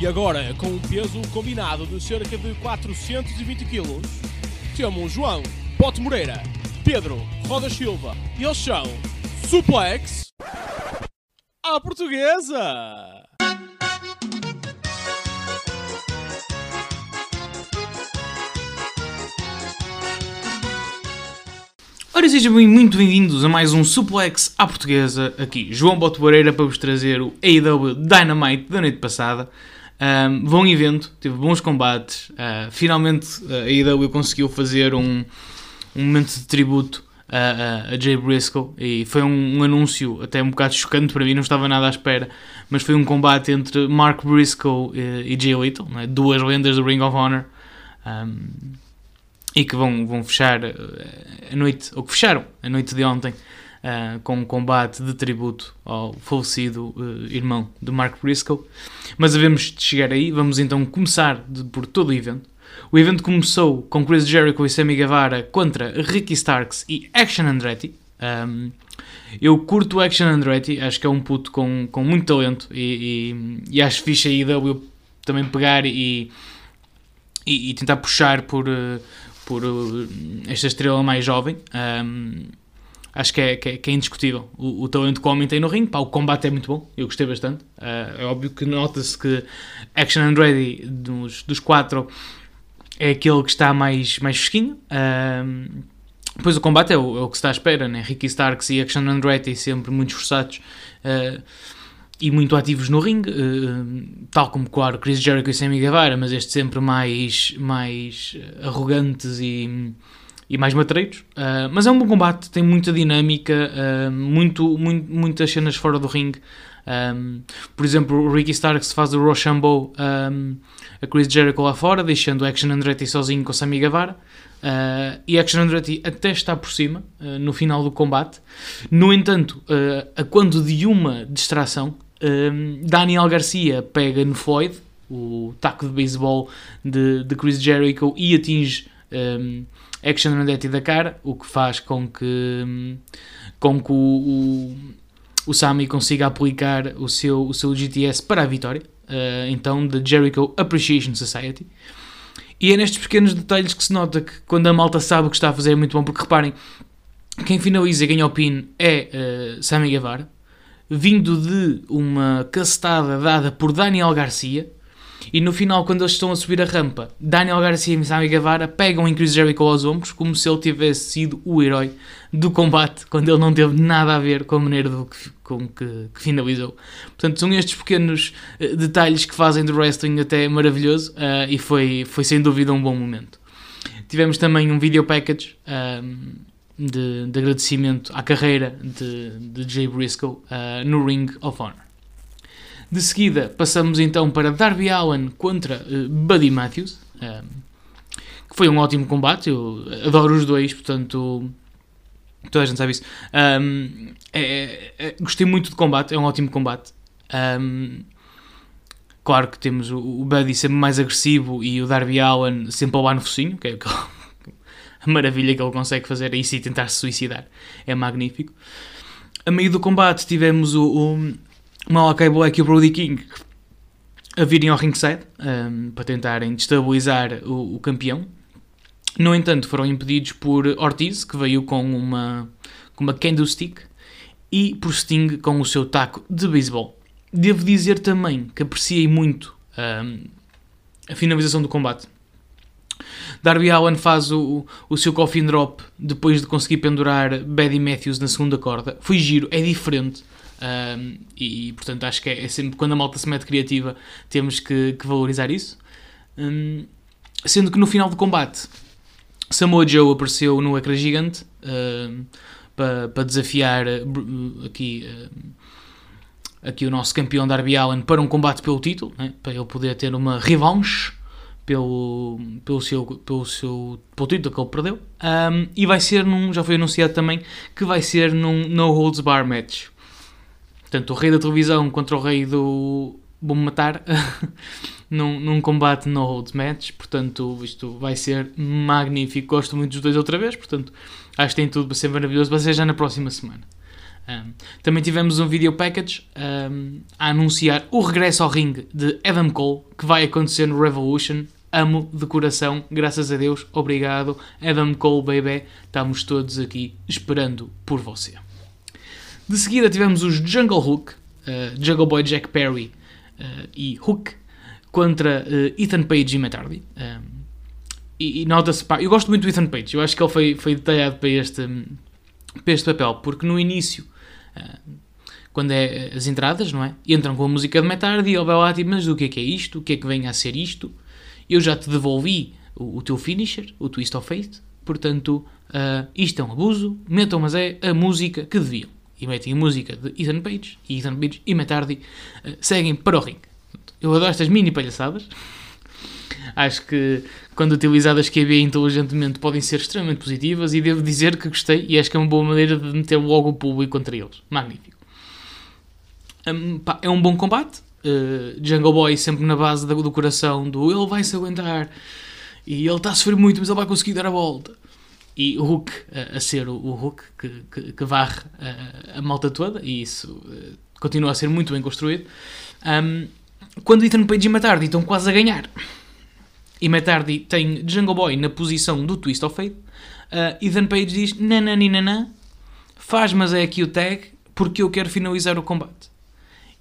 E agora, com um peso combinado de cerca de 420 kg, temos João Pote Moreira, Pedro Roda Silva e eles são Suplex à Portuguesa! Ora, sejam bem- muito bem-vindos a mais um Suplex à Portuguesa. Aqui, João Botobareira para vos trazer o AEW Dynamite da noite passada. Um, bom evento, teve bons combates. Uh, finalmente a AEW conseguiu fazer um, um momento de tributo a, a, a Jay Briscoe e foi um, um anúncio até um bocado chocante para mim, não estava nada à espera. Mas foi um combate entre Mark Briscoe e, e Jay Little, não é? duas lendas do Ring of Honor. Um, e que vão, vão fechar eh, a noite, ou que fecharam a noite de ontem, eh, com um combate de tributo ao falecido eh, irmão de Mark Briscoe. Mas havemos de chegar aí, vamos então começar de- por todo o evento. O evento começou com Chris Jericho e Sammy Guevara contra Ricky Starks e Action Andretti. Um, eu curto Action Andretti, acho que é um puto com, com muito talento e, e, e acho fixe a IW também pegar e, e, e tentar puxar por, eh, por esta estrela mais jovem. Um, acho que é, que é, que é indiscutível o, o talento que o homem tem no ringue. Pá, o combate é muito bom, eu gostei bastante. Uh, é óbvio que nota-se que Action Andretti, dos, dos quatro, é aquele que está mais, mais fresquinho. Depois o combate é o, é o que se está à espera, né? Ricky Starks e Action Andretti sempre muito esforçados. uh, e muito ativos no ringue, eh, tal como, claro, Chris Jericho e Sammy Guevara, mas este sempre mais, mais arrogantes e, e mais matreiros. Eh, mas é um bom combate, tem muita dinâmica, eh, muito, muito, muitas cenas fora do ringue. Um, por exemplo, o Ricky Starks faz o Rochambeau um, a Chris Jericho lá fora, deixando o Action Andretti sozinho com o Sammy Guevara. Uh, e Action Andretti até está por cima uh, no final do combate. No entanto, uh, a quando de uma distração, um, Daniel Garcia pega no Floyd, o taco de beisebol de, de Chris Jericho, e atinge um, Action Andretti da cara, o que faz com que, com que o, o, o Sami consiga aplicar o seu, o seu GTS para a vitória. Uh, então, da Jericho Appreciation Society. E é nestes pequenos detalhes que se nota que quando a malta sabe o que está a fazer é muito bom, porque reparem, quem finaliza e ganha o pin é uh, Sammy Guevara, vindo de uma castada dada por Daniel Garcia, e no final, quando eles estão a subir a rampa, Daniel Garcia e Sammy Guevara pegam em Chris Jericho aos ombros, como se ele tivesse sido o herói do combate, quando ele não teve nada a ver com a maneira do que, com que, que finalizou. Portanto, são estes pequenos uh, detalhes que fazem do wrestling até maravilhoso, uh, e foi, foi sem dúvida um bom momento. Tivemos também um video package um, de, de, agradecimento à carreira de, de Jay Briscoe uh, no Ring of Honor. De seguida, passamos então para Darby Allen contra uh, Buddy Matthews, um, que foi um ótimo combate. Eu adoro os dois, portanto, toda a gente sabe isso. Um, é, é, gostei muito do combate, é um ótimo combate. Um, claro que temos o, Buddy sempre mais agressivo e o Darby Allen sempre lá no focinho, que é a maravilha que ele consegue fazer, aí sim tentar se suicidar. É magnífico. A meio do combate tivemos o, o Malakai Black e o Brody King a virem ao ringside um, para tentarem destabilizar o, o, campeão. No entanto, foram impedidos por Ortiz, que veio com uma, com uma candlestick, e por Sting com o seu taco de beisebol. Devo dizer também que apreciei muito um, a finalização do combate. Darby Allen faz o, o seu coffin drop depois de conseguir pendurar Buddy Matthews na segunda corda. Foi giro, é diferente. Um, e, portanto acho que é, é, sempre quando a malta se mete criativa temos que, que valorizar isso. Um, sendo que no final do combate Samoa Joe apareceu no ecrã gigante um, para, desafiar uh, aqui uh, aqui o nosso campeão Darby Allen para um combate pelo título né, para ele poder ter uma revanche pelo, pelo, seu, pelo seu pelo título que ele perdeu. E vai ser num, já foi anunciado também que vai ser num No Holds Bar match Portanto, o rei da televisão contra o rei do vou-me matar num, num combate no holds match. Portanto, isto vai ser magnífico. Gosto muito dos dois outra vez. Portanto, acho que tem tudo para ser maravilhoso. Vai ser já na próxima semana. Um, também tivemos um video package um, a anunciar o regresso ao ringue de Adam Cole, que vai acontecer no Revolution. Amo de coração, graças a Deus, obrigado. Adam Cole, baby, estamos todos aqui esperando por você. De seguida tivemos os Jungle Hook, uh, Jungle Boy Jack Perry uh, e Hook contra uh, Ethan Page e Matt Hardy. Um, e, e nota-se, eu gosto muito do Ethan Page, eu acho que ele foi, foi detalhado para este, para este papel, porque no início, quando é as entradas, não é? Entram com a música de Matt Hardy e ele vai lá tipo, mas o que é que é isto? O que é que vem a ser isto? Eu já te devolvi o, o teu finisher, o Twist of Fate, portanto, isto é um abuso, metam mas é a música que deviam. E metem a música de Ethan Page, e Ethan Page e Matt Hardy uh, seguem para o ringue. Eu adoro estas mini palhaçadas. Acho que, quando utilizadas QB inteligentemente, podem ser extremamente positivas e devo dizer que gostei e acho que é uma boa maneira de meter logo o público contra eles. Magnífico. Um, pá, é um bom combate. Uh, Jungle Boy sempre na base do, do coração do ele vai se aguentar e ele está a sofrer muito, mas ele vai conseguir dar a volta. E o Hulk uh, a ser o, Hulk que, que, que varre uh, a malta toda, e isso continua a ser muito bem construído. Um, quando Ethan Page e Matt Hardy estão quase a ganhar, e Matt Hardy tem Jungle Boy na posição do Twist of Fate, uh, Ethan Page diz: nananina, faz, mas é aqui o tag, porque eu quero finalizar o combate.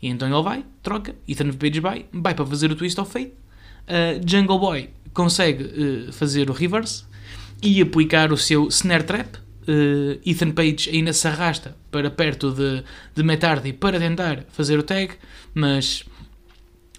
E então ele vai, troca, Ethan Page vai, vai para fazer o Twist of Fate, uh, Jungle Boy consegue uh, fazer o reverse e aplicar o seu snare trap. Uh, Ethan Page ainda se arrasta para perto de, de Matt Hardy para tentar fazer o tag, mas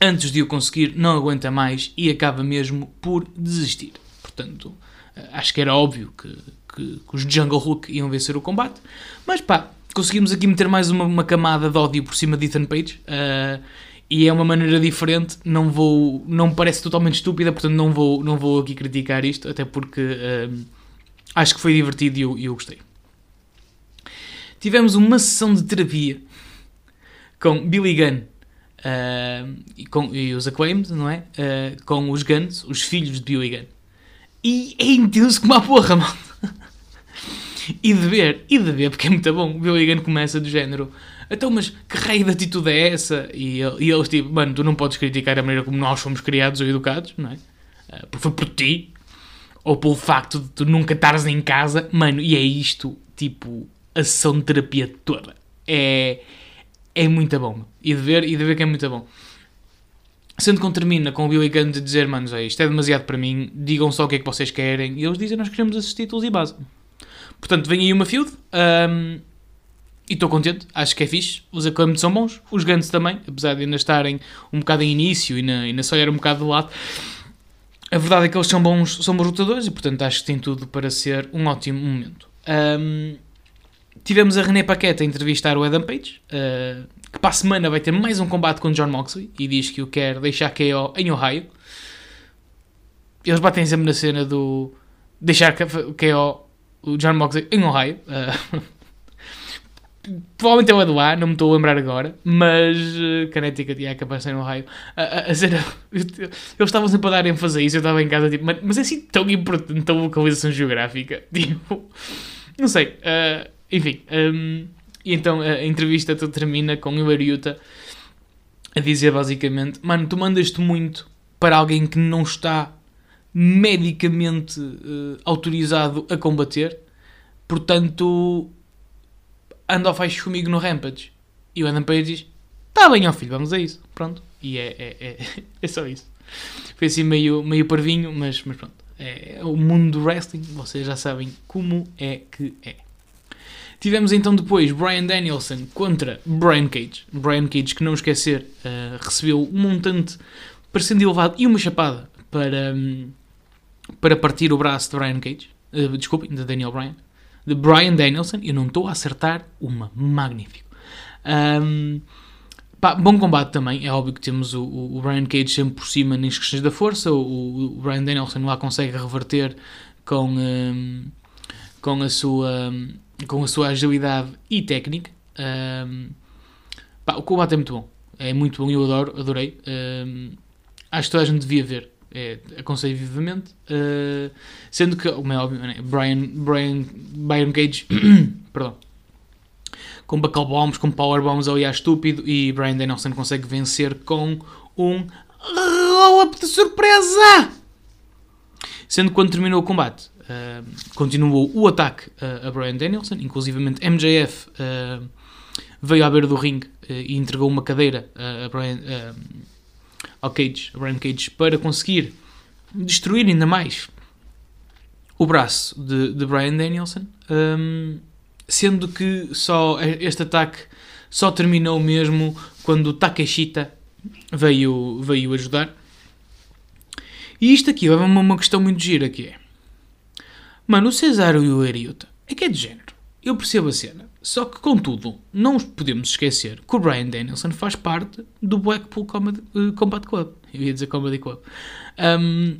antes de o conseguir, não aguenta mais e acaba mesmo por desistir. Portanto, eh, acho que era óbvio que, que, que os Jungle Hook iam vencer o combate, mas pá, conseguimos aqui meter mais uma, uma camada de ódio por cima de Ethan Page. Uh, e é uma maneira diferente, não vou, não me parece totalmente estúpida, portanto não vou, não vou aqui criticar isto, até porque uh, acho que foi divertido e eu, eu gostei. Tivemos uma sessão de terapia com Billy Gunn Uh, e, com, e, os Acclaimed, não é? Uh, com os Guns, os filhos de Billy Gunn. E é intenso como a porra, mano. e de ver, e de ver, porque é muito bom. Billy Gunn começa do género. Então, mas que raio de atitude é essa? E, e eles tipo, mano, tu não podes criticar a maneira como nós fomos criados ou educados, não é? Uh, porque foi por ti. Ou pelo facto de tu nunca estares em casa. Mano, e é isto, tipo, a sessão de terapia toda. É é muito bom. E de ver, e de ver que é muito bom. Sendo que termina com o Billy Gunn de dizer, manos, isto é demasiado para mim, digam só o que é que vocês querem. E eles dizem, nós queremos esses títulos e base. Portanto, vem aí uma field. Um, e estou contente, acho que é fixe. Os Acclaimed são bons, os Guns também, apesar de ainda estarem um bocado em início e ainda só era um bocado de lado. A verdade é que eles são bons, são bons lutadores e, portanto, acho que tem tudo para ser um ótimo momento. Um, Tivemos a René Paqueta a entrevistar o Adam Page, uh, que para a semana vai ter mais um combate com John Moxley e diz que o quer deixar KO em Ohio. Eles batem sempre na cena do deixar KO o John Moxley em Ohio. Uh, provavelmente é o Eduardo, não me estou a lembrar agora, mas uh, Connecticut é capaz de ser. Uh, a eles estavam sempre a dar ênfase a isso, eu estava em casa tipo, mas, mas é assim tão importante a localização geográfica? Tipo, não sei. Uh, enfim, um, e então a entrevista termina com o Ariuta a dizer basicamente: Mano, tu mandas-te muito para alguém que não está medicamente uh, autorizado a combater, portanto, anda ou faz comigo no Rampage. E o Adam Page diz: Tá bem, ó filho, vamos a isso. Pronto. E é, é, é, é só isso. Foi assim meio, meio parvinho, mas, mas pronto. É, o mundo do wrestling, vocês já sabem como é que é. Tivemos então depois Brian Danielson contra Brian Cage. Brian Cage, que não esquecer, uh, recebeu um montante parecendo elevado e uma chapada para, um, para partir o braço de Brian Cage. Uh, desculpem, de Daniel Bryan. De Brian Danielson. Eu não estou a acertar uma. Magnífico. Um, pá, bom combate também. É óbvio que temos o, o, Brian Cage sempre por cima nas questões da força. O, o Brian Danielson lá consegue reverter com, um, com a sua com a sua agilidade e técnica. Um, pá, o combate é muito bom. É muito bom eu adoro, adorei. Acho que toda a gente devia ver. É, aconselho vivamente. Uh, sendo que, como é óbvio, né? Brian, Brian, Brian Cage perdão, com buckle bombs, com power bombs ali a estúpido e Brian Danielson consegue vencer com um roll-up de surpresa! Sendo que quando terminou o combate, uh, continuou o ataque uh, a Brian Danielson, inclusivamente MJF veio à beira do ringue e entregou uma cadeira a Brian, ao Cage, a Brian Cage, para conseguir destruir ainda mais o braço de, de Brian Danielson, um, sendo que só este ataque só terminou mesmo quando o Takeshita veio, veio ajudar. E isto aqui é uma, uma questão muito gira que é... Mano, o Cesaro e o Eriuta é que é de género. Eu percebo a cena. Só que, contudo, não podemos esquecer que o Brian Danielson faz parte do Blackpool Combat, uh, Combat Club. Eu ia dizer Comedy Club. Um,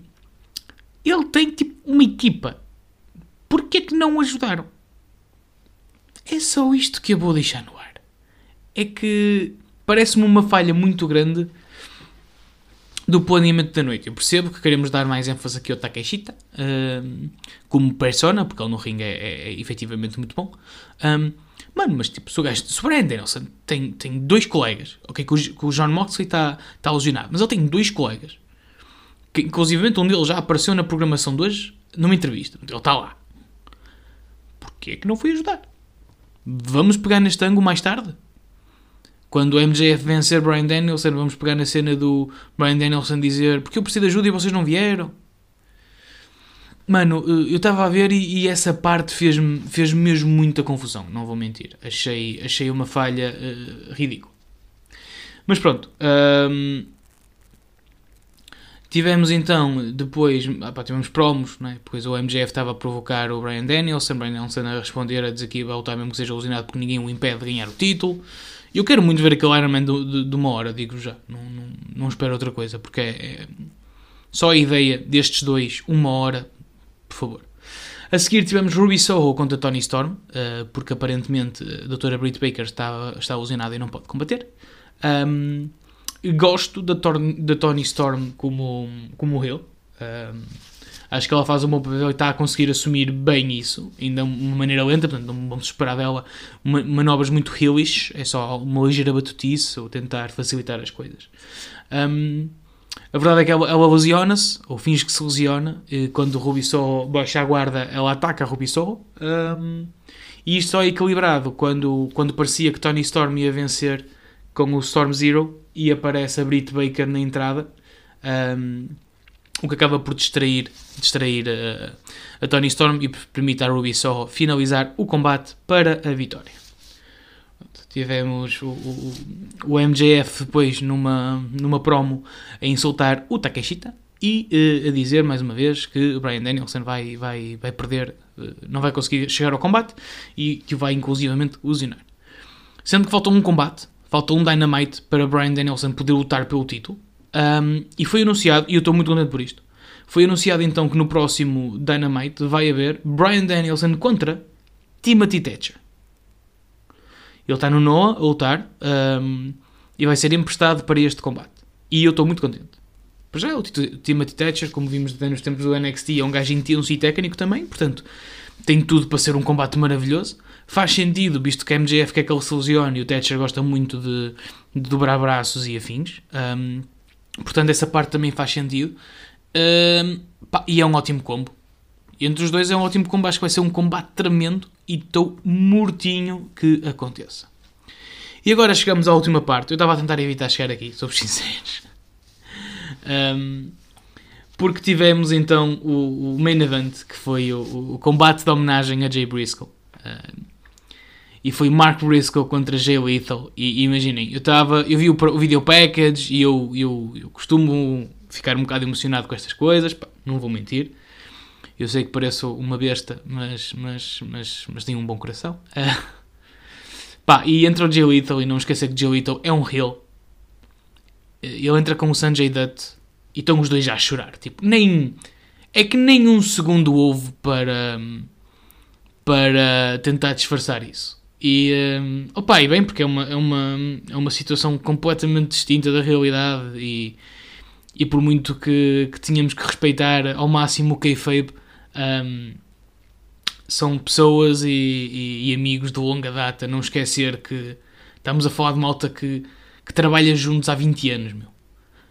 ele tem tipo uma equipa. Porquê que não o ajudaram? É só isto que eu vou deixar no ar. É que parece-me uma falha muito grande do planeamento da noite. Eu percebo que queremos dar mais ênfase aqui ao Takeshita um, como persona, porque ele no ringue é, é, é efetivamente muito bom. Um, mano, mas tipo, se o gajo, se Danielson tem, tem dois colegas, ok, que o, que o John Moxley está tá lesionado, mas ele tem dois colegas que inclusivamente um deles já apareceu na programação de hoje, numa entrevista. Ele está lá. Porquê é que não foi ajudar? Vamos pegar neste ângulo mais tarde? Quando o MJF vencer Brian Danielson, vamos pegar na cena do Brian Danielson dizer porque eu preciso de ajuda e vocês não vieram. Mano, eh, eu estava a ver e, e, essa parte fez-me fez mesmo muita confusão, não vou mentir. Achei, achei uma falha uh, ridícula. Mas pronto. Um, Tivemos então, depois, opa, tivemos promos, né? depois o MJF estava a provocar o Brian Danielson, Brian Danielson a responder, a dizer que ia voltar mesmo que seja alucinado porque ninguém o impede de ganhar o título. Eu quero muito ver aquele Iron Man de, de, de uma hora, digo já, não, não, não espero outra coisa, porque é, é, só a ideia destes dois, uma hora, por favor. A seguir tivemos Ruby Soho contra Tony Storm, uh, porque aparentemente a doutora Britt Baker está, está alucinada e não pode combater. Um, gosto da, da Tony Storm como, como heel. Um, acho que ela faz um bom papel e está a conseguir assumir bem isso, ainda uma maneira lenta, portanto não vamos esperar dela manobras muito heelish, é só uma ligeira batutice ou tentar facilitar as coisas. Um, a verdade é que ela, ela lesiona-se, ou finge que se lesiona, quando o Ruby Soho baixa a guarda, ela ataca a Ruby Soho. Um, e isto só é equilibrado quando, quando parecia que Tony Storm ia vencer com o Storm Zero e aparece a Britt Baker na entrada, um, o que acaba por distrair, distrair a, a Tony Storm e permite a Ruby Soho finalizar o combate para a vitória. Tivemos o, o, o MJF depois numa, numa promo a insultar o Takeshita e uh, a dizer mais uma vez que o Brian Danielson vai, vai, vai perder, uh, não vai conseguir chegar ao combate e que vai inclusivamente lesionar. Sendo que falta um combate faltou um Dynamite para Brian Danielson poder lutar pelo título. Um, e foi anunciado, e eu estou muito contente por isto, foi anunciado então que no próximo Dynamite vai haver Brian Danielson contra Timothy Thatcher. Ele está no Noah a lutar um, e vai ser emprestado para este combate. E eu estou muito contente. Para já, o Timothy Thatcher, como vimos nos tempos do NXT, é um gajo intenso e técnico também, portanto, tem tudo para ser um combate maravilhoso. Faz sentido, visto que a MJF quer que ele se lesione e o Thatcher gosta muito de, de dobrar braços e afins. Um, portanto, essa parte também faz sentido. Um, pá, e é um ótimo combo. Entre os dois é um ótimo combo. Acho que vai ser um combate tremendo e estou mortinho que aconteça. E agora chegamos à última parte. Eu estava a tentar evitar chegar aqui, sou sinceros. Um, porque tivemos então o, o, main event, que foi o, o, combate de homenagem a Jay Briscoe. Uh, e foi Mark Briscoe contra Jay Lethal. E, e imaginem, eu estava, eu vi o, o video package e eu, eu, eu costumo ficar um bocado emocionado com estas coisas, pá, não vou mentir. Eu sei que pareço uma besta, mas, mas, mas, mas tenho um bom coração. Pá, e entra o Jay Lethal e não esqueça que Jay Lethal é um heel. Ele entra com o Sanjay Dutt e estão os dois já a chorar. Tipo, nem. É que nem um segundo houve para. para tentar disfarçar isso. E, um, opa, e bem, porque é uma, é, uma, é uma situação completamente distinta da realidade e, e por muito que, que tínhamos que respeitar ao máximo o kayfabe, um, são pessoas e, e, e, amigos de longa data. Não esquecer que estamos a falar de malta que, que trabalha juntos há 20 anos, meu.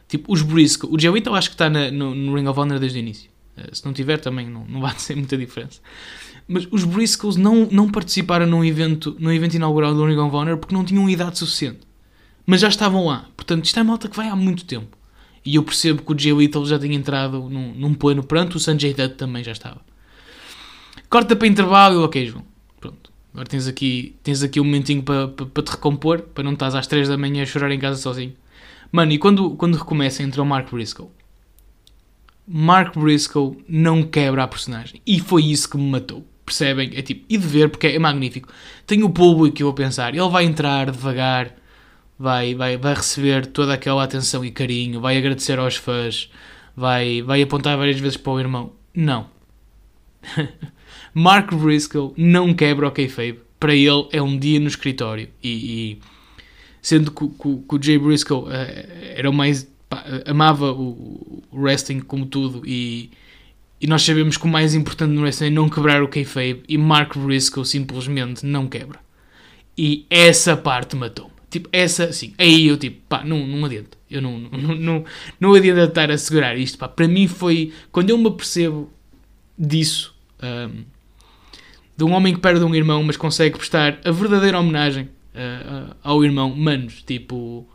Tipo, os Briscoe. O Jey Whittle acho que está na, no, no, Ring of Honor desde o início. Uh, se não tiver, também não, não vai ser muita diferença. Mas os Briscoes não, não participaram num evento, num evento inaugural do Ring of Honor porque não tinham idade suficiente. Mas já estavam lá. Portanto, isto é malta que vai há muito tempo. E eu percebo que o Jay Whittle já tinha entrado num, num plano pronto, o Sanjay Dutt também já estava. Corta para intervalo ok, João. Pronto. Agora tens aqui, tens aqui um momentinho para, para, para te recompor, para não estás às 3 da manhã a chorar em casa sozinho. Mano, e quando, quando recomeça, entra o Mark Briscoe. Mark Briscoe não quebra a personagem. E foi isso que me matou. Percebem? É tipo, e de ver, porque é magnífico. Tem o público que eu vou pensar. Ele vai entrar devagar, vai, vai, vai receber toda aquela atenção e carinho, vai agradecer aos fãs, vai, vai apontar várias vezes para o irmão. Não. Mark Briscoe não quebra o kayfabe. Para ele é um dia no escritório. E, e sendo que, que, que, o Jay Briscoe uh, era o mais... Pá, amava o, o wrestling como tudo e e nós sabemos que o mais importante no wrestling é não quebrar o kayfabe e Mark Briscoe simplesmente não quebra. E essa parte matou-me. Tipo, essa, assim, aí eu tipo, pá, não, não adianta. Eu não, não, não, não adianta estar a segurar isto, pá. Para mim foi, quando eu me apercebo disso, um, de um homem que perde um irmão, mas consegue prestar a verdadeira homenagem uh, uh, ao irmão, manos, tipo,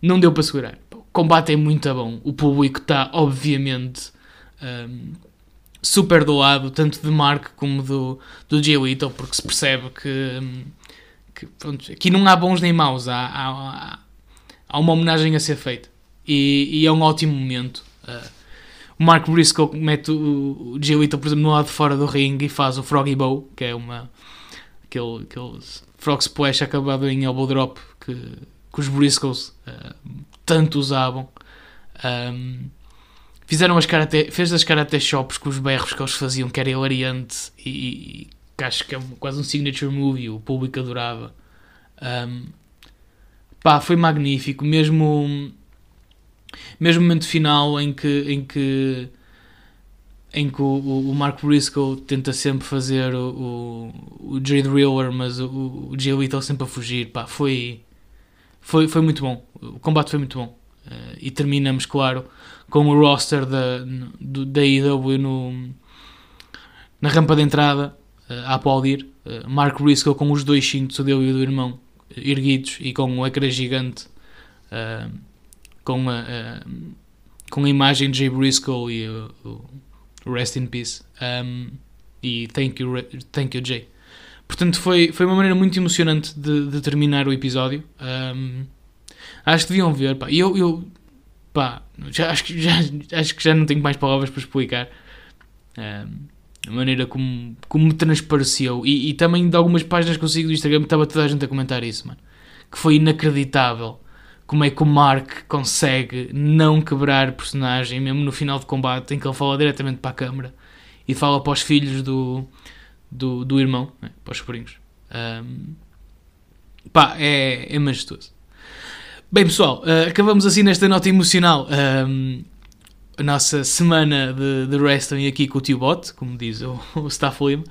não deu para segurar. Combate é muito bom. O público está, obviamente, um, super do lado, tanto de Mark como do, do Jay Little, porque se percebe que, um, que pronto, aqui não há bons nem maus, há, há, há uma homenagem a ser feita. E, e é um ótimo momento. Uh, o Mark Briscoe mete o, o Jay Little, por exemplo, no lado de fora do ringue e faz o Froggy Bow, que é uma aquele, aquele Frog Splash acabado em elbow drop que, que os Briscoes uh, tanto usavam. Um, Fizeram as karate, fez as karate shops com os berros que eles faziam, que era hilariante e, e que acho que é quase um signature movie, o público adorava. Um, pá, foi magnífico, mesmo mesmo momento final em que em que em que o, o Mark Briscoe tenta sempre fazer o, o, o Jade Reeler, mas o, o Little sempre a fugir, pá, foi, foi, foi muito bom. O combate foi muito bom. Uh, e terminamos, claro, com o roster da, IW no, na rampa de entrada uh, a aplaudir. Uh, Mark Briscoe com os dois cintos, o dele e o do irmão, erguidos e com o ecrã gigante com, a, com a imagem de Jay Briscoe e o, o Rest in Peace. Um, e thank you, thank you Jay. Portanto, foi, foi uma maneira muito emocionante de, de terminar o episódio. Um, Acho que deviam ver, pá. Eu, eu pá, já, acho, que, já, acho que já não tenho mais palavras para explicar. Um, a maneira como, como me transpareceu. E, e, também de algumas páginas que eu sigo do Instagram estava toda a gente a comentar isso, mano. Que foi inacreditável. Como é que o Mark consegue não quebrar personagem, mesmo no final de combate, em que ele fala diretamente para a câmara e fala para os filhos do, do, do irmão, né, para os sobrinhos. Um, pá, é, é majestoso. Bem, pessoal, uh, acabamos assim nesta nota emocional um, a nossa semana de, de wrestling aqui com o tio Bot, como diz o, o Staff Lim.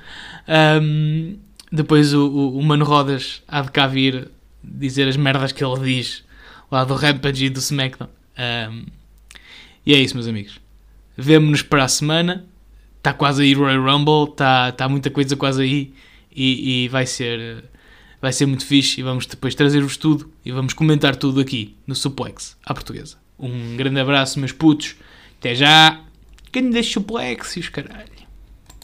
Um, depois o, o, o, Mano Rodas há de cá vir dizer as merdas que ele diz lá do Rampage e do SmackDown. Um, e é isso, meus amigos. Vemo-nos para a semana. Está quase aí Royal Rumble, está tá muita coisa quase aí e, e vai ser vai ser muito fixe e vamos depois trazer-vos tudo e vamos comentar tudo aqui no Suplex, à portuguesa. Um grande abraço, meus putos. Até já. Quem deixa suplex os caralhos.